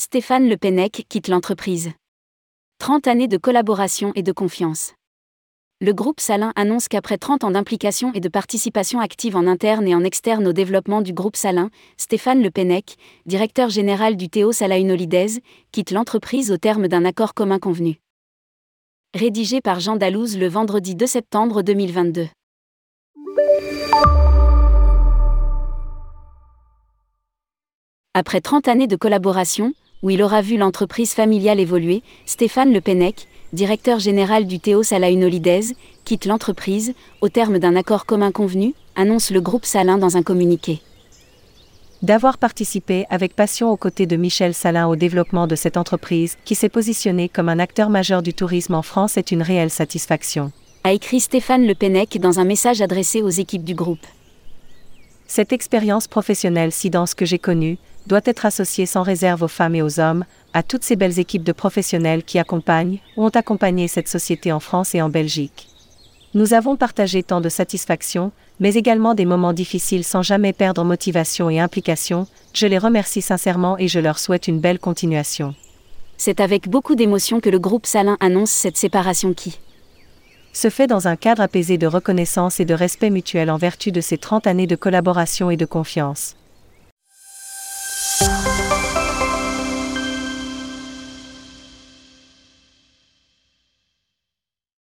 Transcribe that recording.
Stéphane Le Pennec quitte l'entreprise. 30 années de collaboration et de confiance. Le groupe Salin annonce qu'après 30 ans d'implication et de participation active en interne et en externe au développement du groupe Salin, Stéphane Le Pennec, directeur général du Théo Salah Holidays, quitte l'entreprise au terme d'un accord commun convenu. Rédigé par Jean Dalouse le vendredi 2 septembre 2022. Après 30 années de collaboration, où il aura vu l'entreprise familiale évoluer, Stéphane Le Pennec, directeur général du Théo Salah Holidays, quitte l'entreprise, au terme d'un accord commun convenu, annonce le groupe Salin dans un communiqué. D'avoir participé avec passion aux côtés de Michel Salin au développement de cette entreprise, qui s'est positionnée comme un acteur majeur du tourisme en France, est une réelle satisfaction. A écrit Stéphane Le Pennec dans un message adressé aux équipes du groupe. Cette expérience professionnelle si dense que j'ai connue, doit être associée sans réserve aux femmes et aux hommes, à toutes ces belles équipes de professionnels qui accompagnent ou ont accompagné cette société en France et en Belgique. Nous avons partagé tant de satisfactions, mais également des moments difficiles sans jamais perdre motivation et implication, je les remercie sincèrement et je leur souhaite une belle continuation. C'est avec beaucoup d'émotion que le groupe Salin annonce cette séparation qui se fait dans un cadre apaisé de reconnaissance et de respect mutuel en vertu de ces 30 années de collaboration et de confiance.